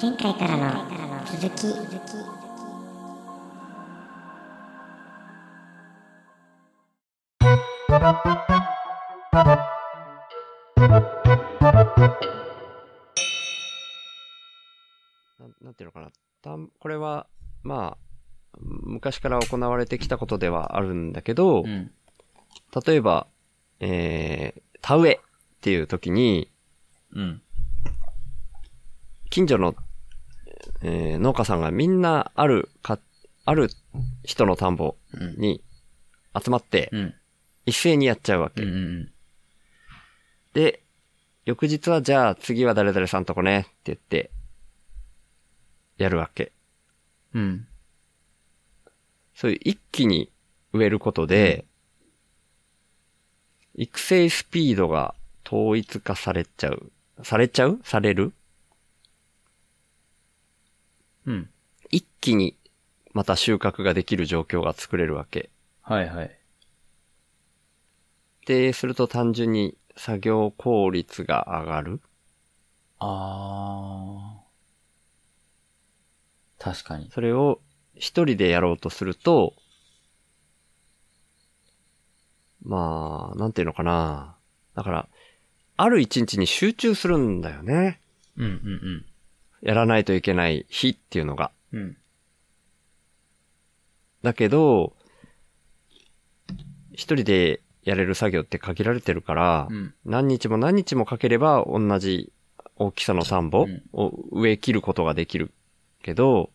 前回からの続きなんなんていうのかな。たんこれは、まあ、昔から行われてきたことではあるんだけど、うん。例えば、えー、田植えっていう時に、うん。近所の、えー農家さんがみんなあるか、ある人の田んぼうん。に集まって、うん。一斉にやっちゃうわけ。うん。うん。で、翌日はじゃあ次は誰々さんとこねって言って、やるわけ。うん。そういう一気に植えることで、育成スピードが統一化されちゃう。されちゃう？される？うん。一気にまた収穫ができる状況が作れるわけ。はいはい。で、すると単純に作業効率が上がる。あー。確かに。それを一人でやろうとすると、まあ、なんていうのかな。だから、ある一日に集中するんだよね。うんうんやらないといけない日っていうのが。うん。うん。だけど、一人でやれる作業って限られてるから、うん。何日も何日もかければ同じ大きさの田んぼうんを植え切ることができるけど、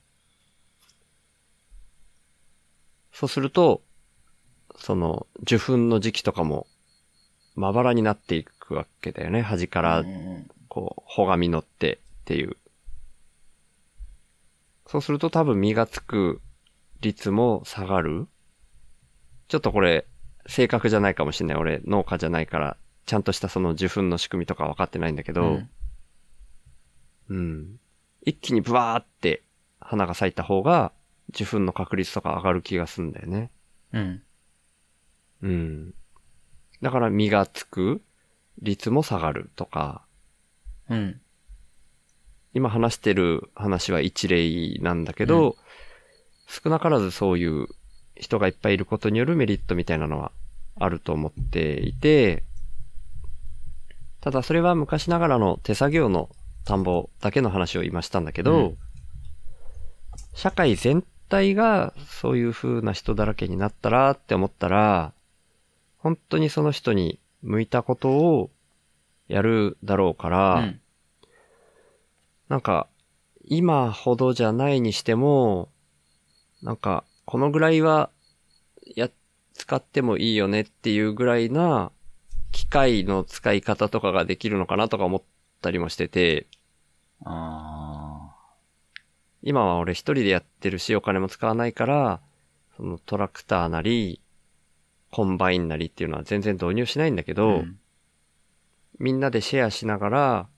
そうすると、その受粉の時期とかもまばらになっていくわけだよね。端からこう、穂が実ってっていう。そうすると多分実がつく率も下がるちょっとこれ、正確じゃないかもしれない。俺、農家じゃないから、ちゃんとしたその受粉の仕組みとか分かってないんだけど、うんうん。一気にブワーって花が咲いた方が、受粉の確率とか上がる気がするんだよね。うん。うん。だから実がつく率も下がるとか、うん。今話してる話は一例なんだけど、少なからずそういう人がいっぱいいることによるメリットみたいなのはあると思っていて、ただそれは昔ながらの手作業の田んぼだけの話を今したんだけど、うん社会全体がそういう風な人だらけになったらって思ったら、本当にその人に向いたことをやるだろうから、うん。なんか、今ほどじゃないにしても、なんか、このぐらいは、や、使ってもいいよねっていうぐらいな、機械の使い方とかができるのかなとか思ったりもしてて、あ今は俺一人でやってるし、お金も使わないから、そのトラクターなり、コンバインなりっていうのは全然導入しないんだけー。ど、うんみんなでシェアしながら、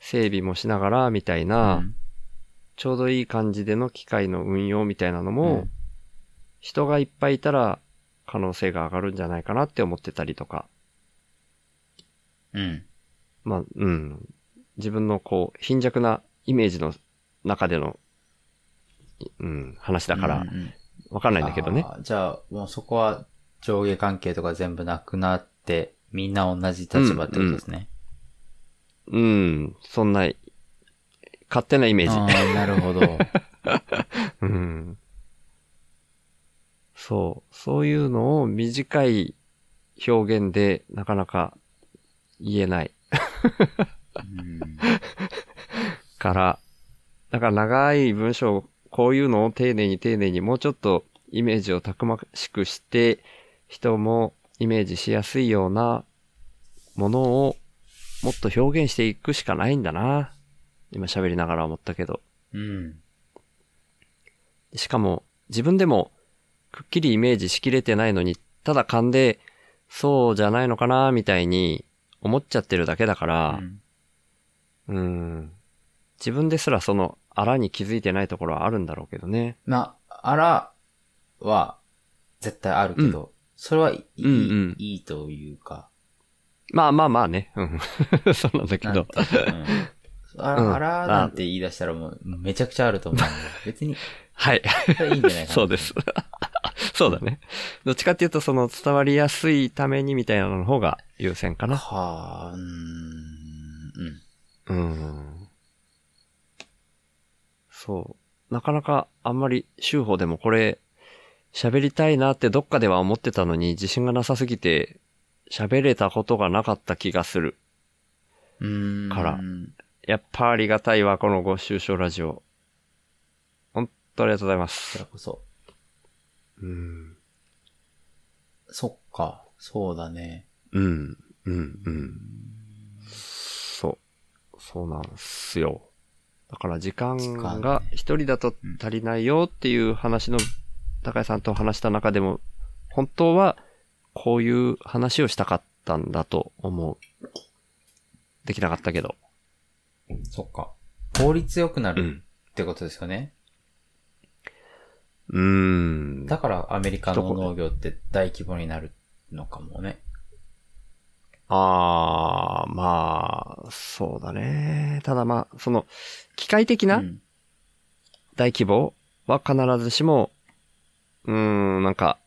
整備もしながら、みたいな、ちょうどいい感じでの機械の運用みたいなのも、うん人がいっぱいいたら可能性が上がるんじゃないかなって思ってたりとか。うん。まあ、うん。自分のこう、貧弱なイメージの中での、うん、話だからうん、うんわかんないんだけどね。あーじゃあ、もうそこは上下関係とか全部なくなって、みんな同じ立場ってことですね。うん、そんな、勝手なイメージ。ああ、なるほど。うん。そう。そういうのを短い表現でなかなか言えないうんから、だから長い文章を、こういうのを丁寧に丁寧にもうちょっとイメージをたくましくして、人もイメージしやすいようなものをもっと表現していくしかないんだな。今喋りながら思ったけど。うん。しかも、自分でも、くっきりイメージしきれてないのに、ただ勘で、そうじゃないのかな、みたいに、思っちゃってるだけだから、うんうん、自分ですらその、あらに気づいてないところはあるんだろうけどね。まあ、あらは、絶対あるけど、それはいい、うんうんいいというか、まあまあまあね。うん。そうなんだけどうんあうんら、あらなんて言い出したらもうめちゃくちゃあると思う別に、はい。いいんじゃないかな。そうです。そうだね。どっちかっていうと、その伝わりやすいためにみたいなのの方が優先かな。はあ、うーん、うん。うん。そう。なかなかあんまり週報でもこれ喋りたいなってどっかでは思ってたのに自信がなさすぎて喋れたことがなかった気がする。うーん。からやっぱありがたいわ、このご愁傷ラジオ。本当ありがとうございますら。こそ。うん。そっか、そうだね。うん。うん。うん。そう。そうなんすよ。だから時間がね一人だと足りないよっていう話の高井さんと話した中でも、本当はこういう話をしたかったんだと思う。できなかったけど。そっか。効率良くなるうん。ってことですよね。うーん。だからアメリカの農業って大規模になるのかもね。あー、まあ、そうだね。ただまあ、その、機械的なうん大規模は必ずしも、うーん、なんか、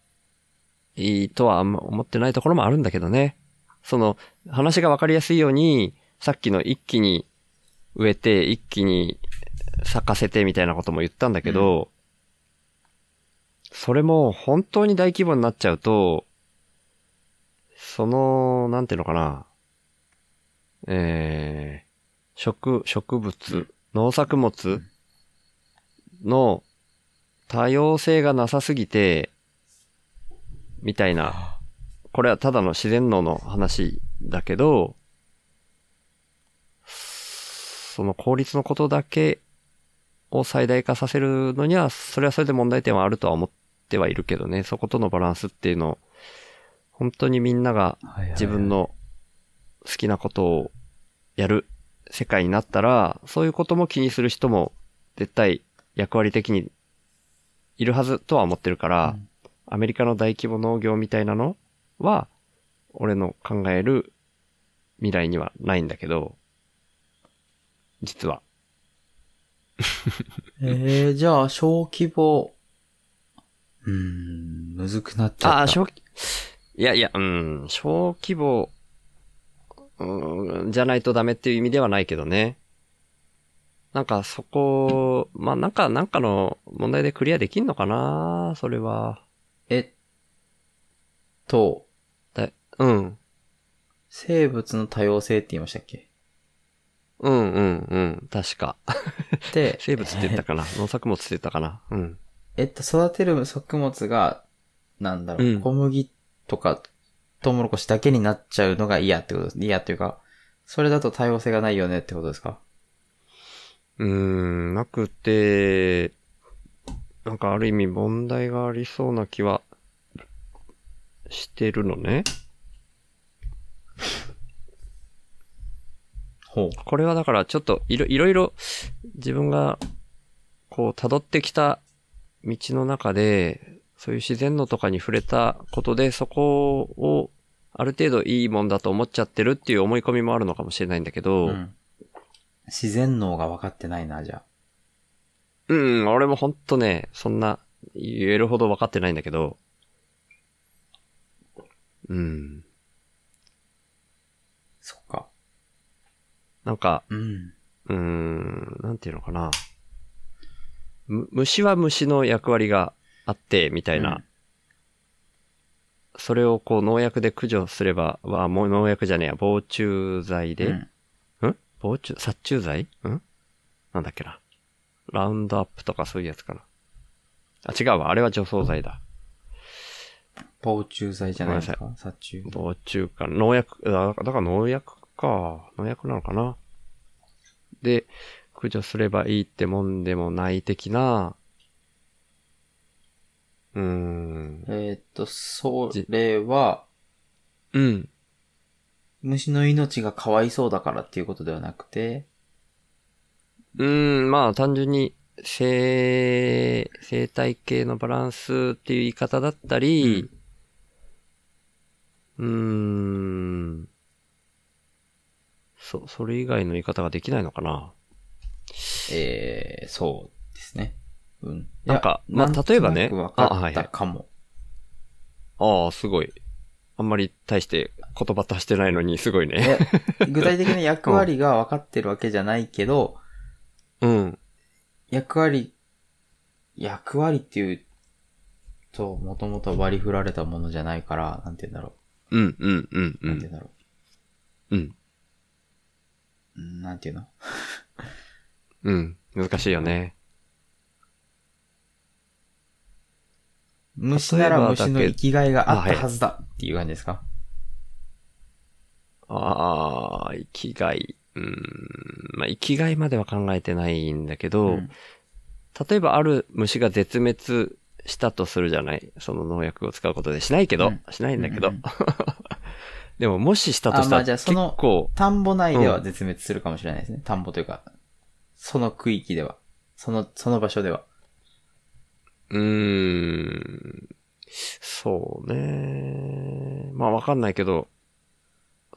いいとはあんま思ってないところもあるんだけどね。その、話がわかりやすいように、さっきの一気に植えて、一気に咲かせてみたいなことも言ったんだけど、それも本当に大規模になっちゃうと、その、なんていうのかな、えー、植、植物、農作物の多様性がなさすぎて、みたいな、これはただの自然農の話だけど、その効率のことだけを最大化させるのには、それはそれで問題点はあるとは思ってはいるけどね、そことのバランスっていうのを、本当にみんなが自分の好きなことをやる世界になったら、そういうことも気にする人も絶対役割的にいるはずとは思ってるから、うんアメリカの大規模農業みたいなのは、俺の考える未来にはないんだけど、実は。えー、じゃあ、小規模、うーん、むずくなっちゃった。ああ、小規、いやいや、うん、小規模、うん、じゃないとダメっていう意味ではないけどね。なんかそこ、まあ、なんか、なんかの問題でクリアできんのかなそれは。えっと、だうん。生物の多様性って言いましたっけ？うんうんうん。確か。で、生物って言ったかな？農作物って言ったかな？うん。えっと、育てる作物が、なんだろう、うん小麦とか、トウモロコシだけになっちゃうのが嫌ってことです。嫌っていうか、それだと多様性がないよねってことですか？うーん、なくて、なんかある意味問題がありそうな気はしてるのね。ほう。これはだからちょっといろいろいろ自分がこう辿ってきた道の中で、そういう自然のとかに触れたことでそこをある程度いいもんだと思っちゃってるっていう思い込みもあるのかもしれないんだけど、うん。自然脳が分かってないな、じゃあ。うん、俺もほんとね、そんな言えるほど分かってないんだけど、うん。そっか。なんか、うん。うーん、なんていうのかな。む虫は虫の役割があって、みたいな。うんそれをこう農薬で駆除すれば、は、もう農薬じゃねえや、防虫剤で、うんん？防虫、殺虫剤？ん？なんだっけな。ラウンドアップとかそういうやつかな。あ、違うわ。あれは除草剤だ。防虫剤じゃないですか？殺虫。防虫か、農薬、だだから農薬か。農薬なのかな？で、駆除すればいいってもんでもない的な、うーん。えーっと、それは、うん。虫の命がかわいそうだからっていうことではなくて、うーん、まあ単純に生、生態系のバランスっていう言い方だったり、うーん。そ、それ以外の言い方ができないのかなえー、そうですね。うん。なんかまあ例えばねかっあはいはいたかも。ああ、すごい。あんまり大して言葉足してないのにすごいね。え具体的な役割が分かってるわけじゃないけど、うん。役割、役割っていうと、もともと割り振られたものじゃないから、なんて言うんだろうん、うん、うん、う。うんなんて言うん。だろうん。う。うんなんていうの？うん。難しいよね。虫なら虫の生きがいがあったはずだっていう感じですか？ああ、生きがい。うん。まあ、生きがいまでは考えてないんだけど、うん例えばある虫が絶滅したとするじゃない？その農薬を使うことでしないけど、うんしないんだけど。うんうん でももししたとしたら結じゃあその構、、田んぼ内では絶滅するかもしれないですね。田んぼというか、その区域では。その、その場所では。うーん、そうね。まあわかんないけど、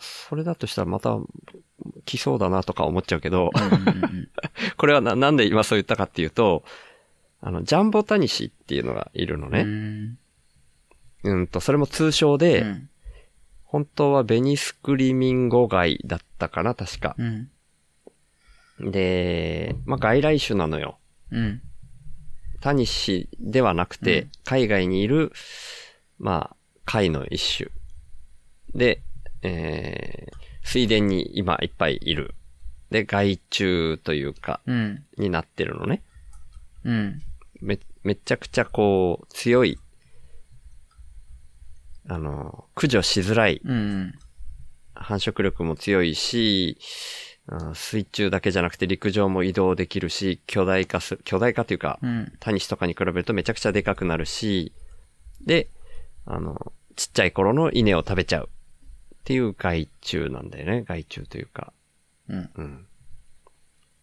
それだとしたらまた来そうだなとか思っちゃうけど、これはな、なんで今そう言ったかっていうと、あの、ジャンボタニシっていうのがいるのうね。んうんと、それも通称で、うん本当はベニスクリミンゴガイだったかな、確か。うん。で、まあ、外来種なのよ。うん。タニシではなくて、うん海外にいる、まあ、貝の一種。で、えー、水田に今いっぱいいる。で、害虫というか、うん。になってるのね。うん。め、めちゃくちゃこう、強い、あの、駆除しづらい、うん。繁殖力も強いし、うん水中だけじゃなくて陸上も移動できるし、巨大化する、巨大化というか、うん。タニシとかに比べるとめちゃくちゃでかくなるし、で、あの、ちっちゃい頃の稲を食べちゃう。っていう害虫なんだよね。害虫というか。うん。うん。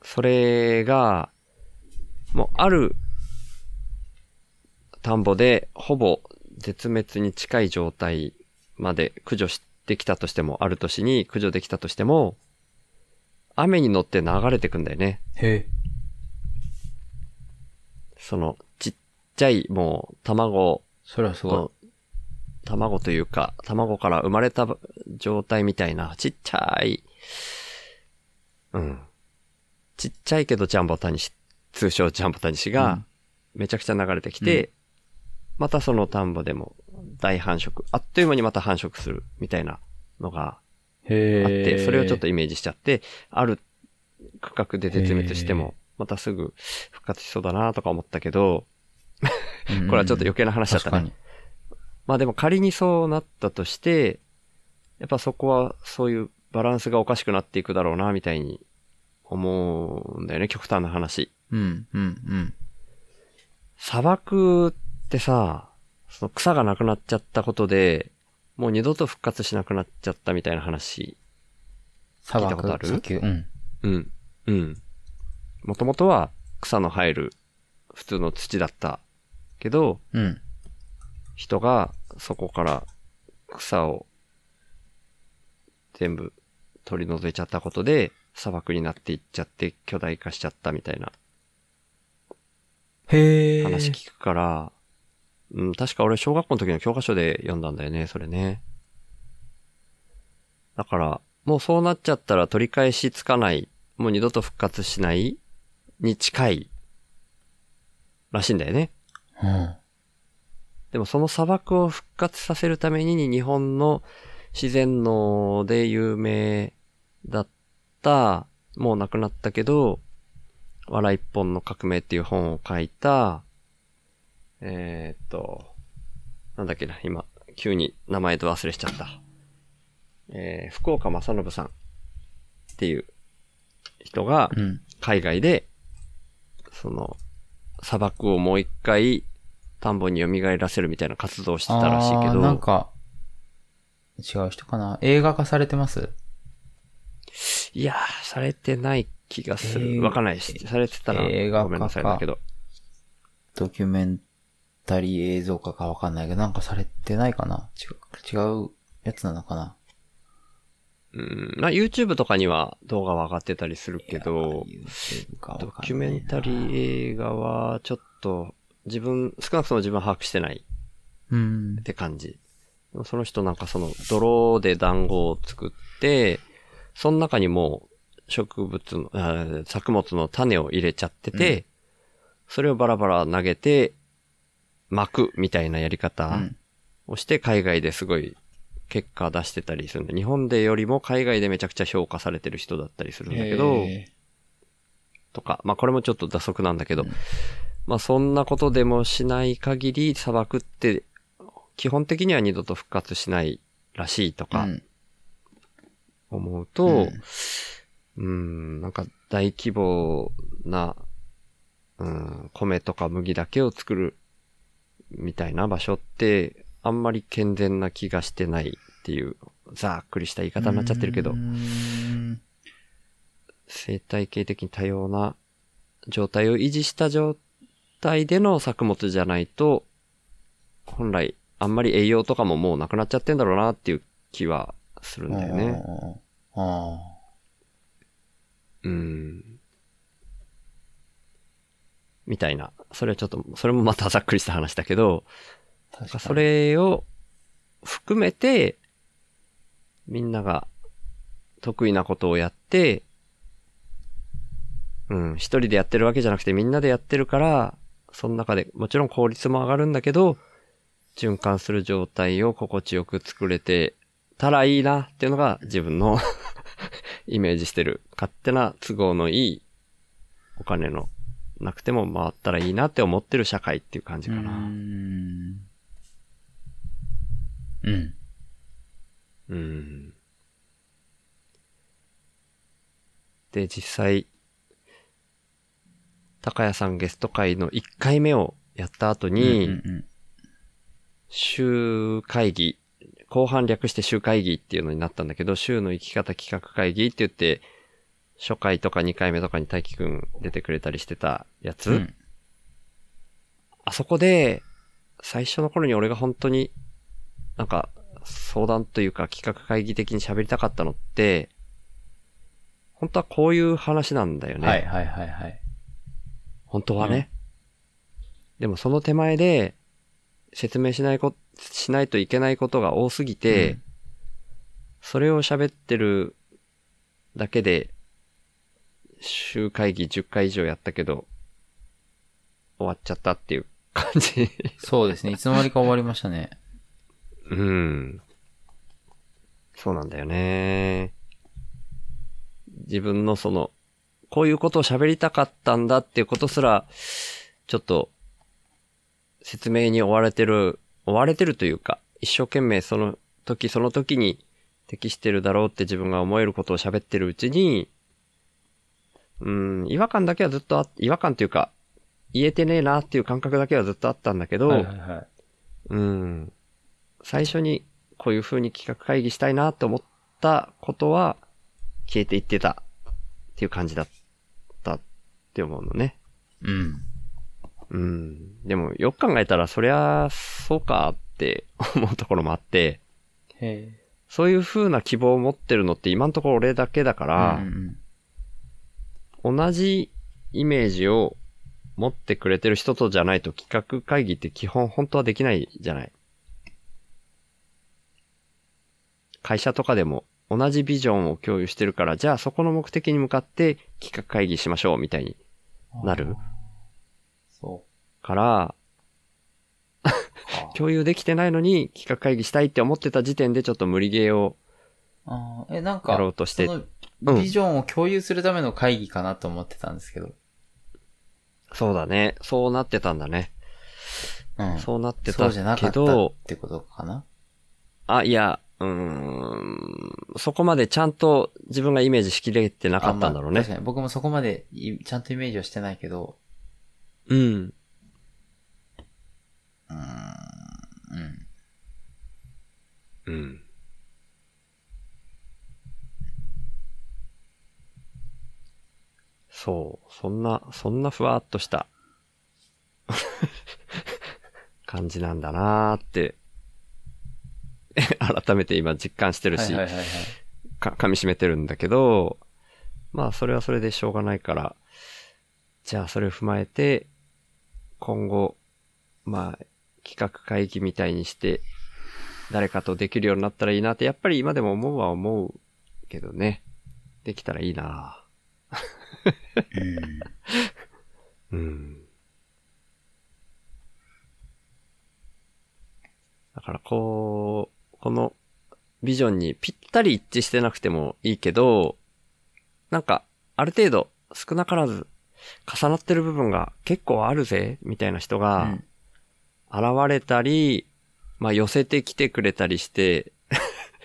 それが、もうある田んぼでほぼ絶滅に近い状態まで駆除してきたとしても、ある年に駆除できたとしても、雨に乗って流れてくんだよね。へえ。その、ちっちゃい、もう、卵それはすごの、卵というか、卵から生まれた状態みたいな、ちっちゃい、うん。ちっちゃいけどジャンボタニシ、通称ジャンボタニシうがん、めちゃくちゃ流れてきて、またその田んぼでも大繁殖。あっという間にまた繁殖する、みたいなのがあって、え。それをちょっとイメージしちゃって、ある区画で絶滅しても、またすぐ復活しそうだなとか思ったけど、うんうんうん、これはちょっと余計な話だったね。まあでも仮にそうなったとして、やっぱそこはそういうバランスがおかしくなっていくだろうな、みたいに思うんだよね、極端な話。うん、うん、うん。砂漠ってさ、その草がなくなっちゃったことで、もう二度と復活しなくなっちゃったみたいな話。砂聞いたことある？砂丘？うん。うん。うん。もともとは草の生える普通の土だったけど、うん。人がそこから草を全部取り除いちゃったことで砂漠になっていっちゃって巨大化しちゃったみたいなへえ。話聞くから、うん、確か俺小学校の時の教科書で読んだんだよね、それね。だから、もうそうなっちゃったら取り返しつかない、もう二度と復活しないに近いらしいんだよね。うん。でもその砂漠を復活させるために日本の自然農で有名だった、もう亡くなったけど、笑い一本の革命っていう本を書いた、えーっと、なんだっけな、今、急に名前と忘れしちゃった。えー、福岡正信さんっていう人がうん。海外で、その、砂漠をもう一回田んぼに蘇らせるみたいな活動をしてたらしいけど、なんか、違う人かな？映画化されてます？いやー、されてない気がすえーる。わかんないし、されてたら映画化かごめんなさいだけど。ドキュメンタリー映像化かわかんないけど、なんかされてないかな？違う、違うやつなのかな？うん、まあ YouTube とかには動画は上がってたりするけど、ドキュメンタリー映画はちょっと自分、少なくとも自分は把握してない。うん。っ。て感じ。でもその人なんかその泥で団子を作って、その中にもう植物の、あ作物の種を入れちゃってて、それをバラバラ投げて巻くみたいなやり方うん。をして海外ですごい結果出してたりするんで、日本でよりも海外でめちゃくちゃ評価されてる人だったりするんだけど、へとか、まあこれもちょっと打足なんだけど、まあそんなことでもしない限り砂漠って基本的には二度と復活しないらしいとか思うと、うん。うん、なんか大規模な、うん、米とか麦だけを作るみたいな場所ってあんまり健全な気がしてないっていうざっくりした言い方になっちゃってるけどう、ん。生態系的に多様な状態を維持した状態での作物じゃないと、本来あんまり栄養とかももうなくなっちゃってんだろうなっていう気はするんだよね。あうん。みたいな。それはちょっと、それもまたざっくりした話だけど。それを含めて、みんなが得意なことをやって、うん、一人でやってるわけじゃなくてみんなでやってるから、その中でもちろん効率も上がるんだけど、循環する状態を心地よく作れてたらいいなっていうのが自分の イメージしてる勝手な都合のいいお金のなくても回ったらいいなって思ってる社会っていう感じかな。うん。うん。うん。で、実際、高谷さんゲスト会の1回目をやった後に、うんうん週会議、後半略して週会議っていうのになったんだけど、週の生き方企画会議って言って、初回とか2回目とかに大輝くん出てくれたりしてたやつ、うんあそこで、最初の頃に俺が本当に、なんか、相談というか企画会議的に喋りたかったのって、本当はこういう話なんだよね。はいはいはいはい。本当はね。でもその手前で、説明しないこ、しないといけないことが多すぎて、うんそれを喋ってるだけで、週会議10回以上やったけど、終わっちゃったっていう感じ。そうですね。いつの間にか終わりましたね。うん。そうなんだよね。自分のその、こういうことを喋りたかったんだっていうことすら、ちょっと、説明に追われてる、追われてるというか、一生懸命その時その時に適してるだろうって自分が思えることを喋ってるうちに、うん、違和感だけはずっとあ、違和感というか、言えてねえなっていう感覚だけはずっとあったんだけど、はいはいはい。うん。最初にこういう風に企画会議したいなって思ったことは消えていってたっていう感じだったって思うのね。うん。うん。でもよく考えたらそりゃそうかって思うところもあって、へそういう風な希望を持ってるのって今のところ俺だけだかえ。らうん、うん同じイメージを持ってくれてる人とじゃないと企画会議って基本本当はできないじゃない。会社とかでも同じビジョンを共有してるから、じゃあそこの目的に向かって企画会議しましょうみたいになる？そから、うか。共有できてないのに企画会議したいって思ってた時点でちょっと無理ゲーを、え、なんか、やろうとしてビジョンを共有するための会議かなと思ってたんですけど。そうだね。そうなってたんだね。うん。そうなってたそうじゃなかけったっど、てことかな？あ、いや、うーん、そこまでちゃんと自分がイメージしきれてなかったんだろうねあまあ確。かに僕もそこまでいちゃんとイメージはしてないけど、うん。うーん。うん。うん。そう。そんな、そんなふわっとした 感じなんだなーって、改めて今実感してるし、はいはいはいはい。か噛み締めてるんだけど、まあそれはそれでしょうがないから、じゃあそれを踏まえて、今後、まあ企画会議みたいにして、誰かとできるようになったらいいなって、やっぱり今でも思うは思うけどね。できたらいいな うん。だからこう、このビジョンにぴったり一致してなくてもいいけど、なんか、ある程度少なからず重なってる部分が結構あるぜ、みたいな人がうん現れたり、まあ寄せてきてくれたりして、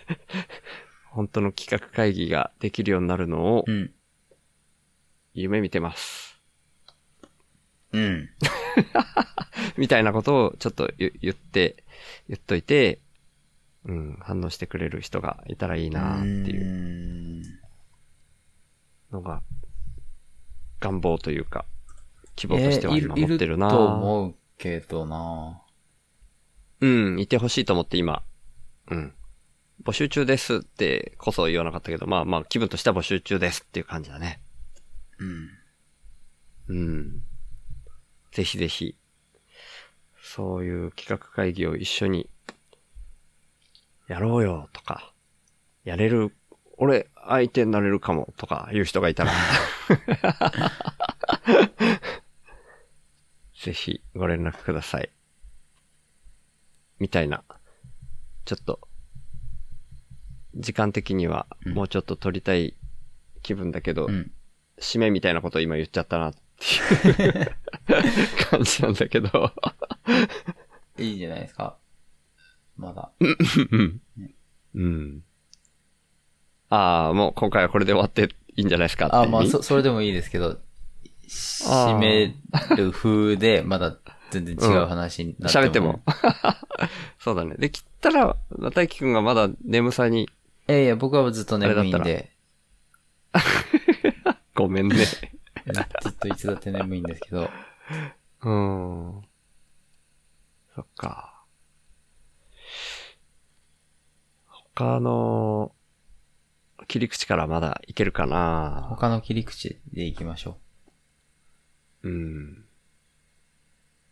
本当の企画会議ができるようになるのをうん。夢見てます。うん。みたいなことをちょっと言言って、言っといて、うん、反応してくれる人がいたらいいなっていうのが、願望というか、希望としては今持ってるな、いると思うけどなうん、いてほしいと思って今、うん。募集中ですってこそ言わなかったけど、まあまあ気分としては募集中ですっていう感じだね。うん。うん。ぜひぜひ、そういう企画会議を一緒に、やろうよとか、やれる、俺相手になれるかもとかいう人がいたら、ぜひご連絡ください。みたいな。ちょっと、時間的にはうんもうちょっと撮りたい気分だけど、うん。締めみたいなことを今言っちゃったなっていう 感じなんだけど。いいんじゃないですか。まだ。うん。うん。ああ、もう今回はこれで終わっていいんじゃないですかって。あ、まあ、そ、それでもいいですけど、締める風で、まだ全然違う話になっても。喋っても。そうだね。で、切ったら、大輝くんがまだ眠さに、いやいや、僕はずっと眠いんで、ごめんね。ずっといつだって眠いんですけど、うん。そっか。他の、切り口からまだいけるかな他の切り口でいきましょうん。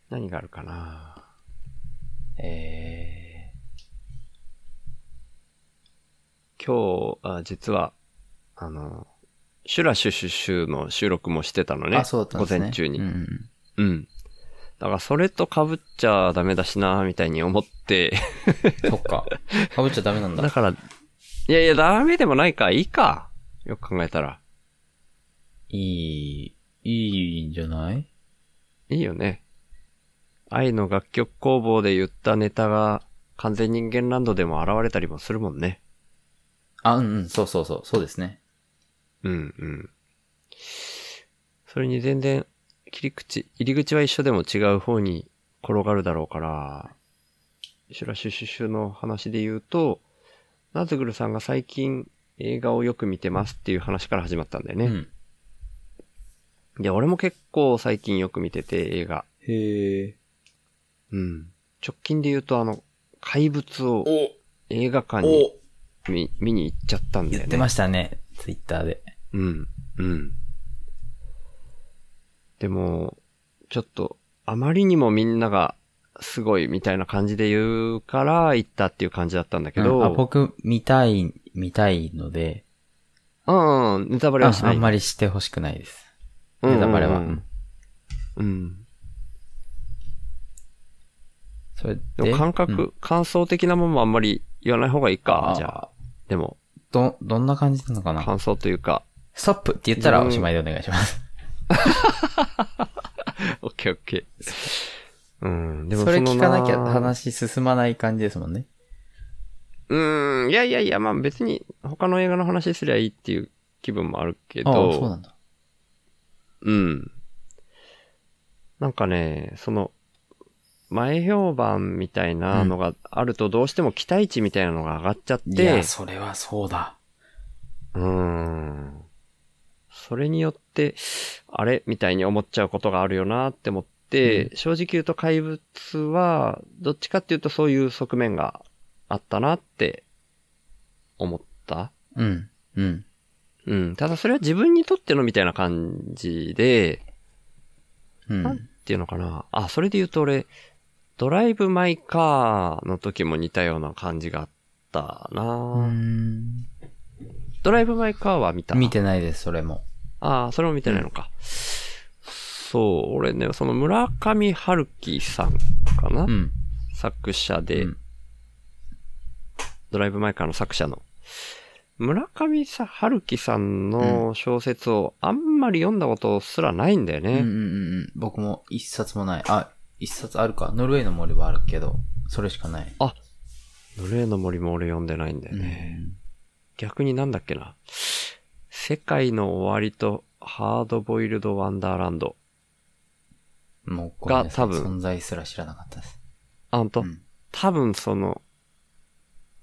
何があるかなう。え今日、あ実は、あの、シュラシュシュシュの収録もしてたのー、ね。あ、そうだったんですね。午前中に。うんうんうん。だからそれと被っちゃダメだしな、みたいに思って。うん。そっか。かぶっちゃダメなんだ。だから、いやいや、ダメでもないか、いいか。よく考えたら。いい、いいんじゃない？いいよね。愛の楽曲工房で言ったネタが完全人間ランドでも現れたりもするもんね。あ、うんうん、そうそうそう、そうですね。うんうん。それに全然切り口、入り口は一緒でも違う方に転がるだろうから、シュラシュシュシュの話で言うと、ナズグルさんが最近映画をよく見てますっていう話から始まったんだよね。うん。で、俺も結構最近よく見てて映画。へえ。うん。直近で言うとあの、怪物をお映画館に見見に行っちゃったんだよね。言ってましたね、ツイッターで。うん、うん。でも、ちょっと、あまりにもみんながすごいみたいな感じで言うから行ったっていう感じだったんだけど、うんあ僕、見たい、見たいので、うん、うん、ネタバレはしない。ああんまりしてほしくないです。うんネタバレは。うんうんうん。それで、でも感覚、うん感想的なものもあんまり言わない方がいいか、じゃあ。でも、ど、どんな感じなのかな？感想というか、ストップって言ったらおしまいでお願いします。オッケーオッケー。うん、でもそれの聞かなきゃ話進まない感じですもんね。うーん、いやいやいや、まあ別に他の映画の話すりゃいいっていう気分もあるけああ、ど、そうなんだ。うん。なんかね、その、前評判みたいなのがあるとどうしても期待値みたいなのが上がっちゃって、いや、それはそうだ。うーん。それによって、あれ？みたいに思っちゃうことがあるよなって思って、正直言うと怪物は、どっちかっていうとそういう側面があったなって思った。うん。うん。うん。ただそれは自分にとってのみたいな感じで、なんうん。ていうのかな。あ、それで言うと俺、ドライブ・マイ・カーの時も似たような感じがあったな、うん。ドライブ・マイ・カーは見た見てないです、それも。ああ、それも見てないのか。そう、俺ね、その村上春樹さんかな、うん。作者で、うんドライブ・マイ・カーの作者の。村上さ春樹さんの小説をあんまり読んだことすらないんだよね。うんうんうんうん。僕も一冊もない。あ、一冊あるか。ノルウェーの森はあるけど、それしかない。ノルウェーの森も俺読んでないんだよね。逆になんだっけな。世界の終わりとハードボイルドワンダーランド。うんもうごめんなさいが多分存在すら知らなかったです。あ、ほんと、うん多分その、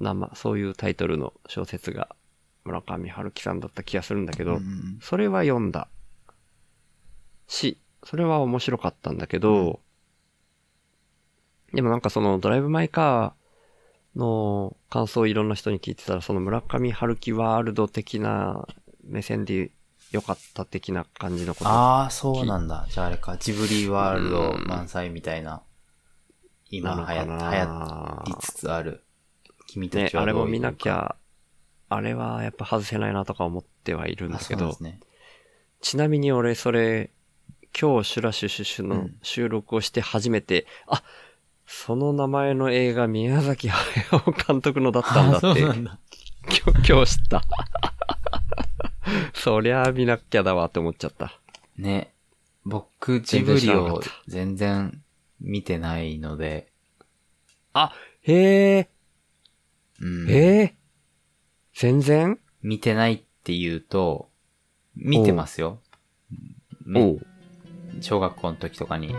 生、そういうタイトルの小説が村上春樹さんだった気がするんだけど、うんうんそれは読んだ。し、それは面白かったんだけど、でもなんかそのドライブ・マイ・カーの感想をいろんな人に聞いてたら、その村上春樹ワールド的な目線で良かった的な感じのこと。ああ、そうなんだ。じゃああれか、ジブリワールド満載みたいな、今流行流行りつつある。君たね、ちはどういうあれも見なきゃ、あれはやっぱ外せないなとか思ってはいるんあ、だけどね。ちなみに俺それ、今日シュラシュシュシュのうん収録をして初めて、あ、その名前の映画宮崎駿監督のだったんだあって、今日知った。そりゃあ見なきゃだわって思っちゃった。ね。僕、ジブリを全然見てないので、あ、へえ、うん、へえ、全然？見てないって言うと、見てますよ。おう。小学校の時とかに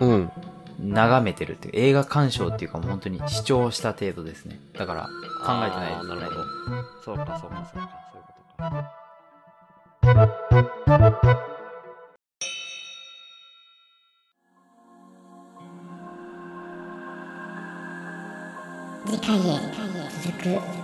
うん。眺めてるっていう、映画鑑賞っていうかもう本当に視聴した程度ですね。だから考えてないです。あーなるほど。そうか、そうか、そうか。次回へ続く。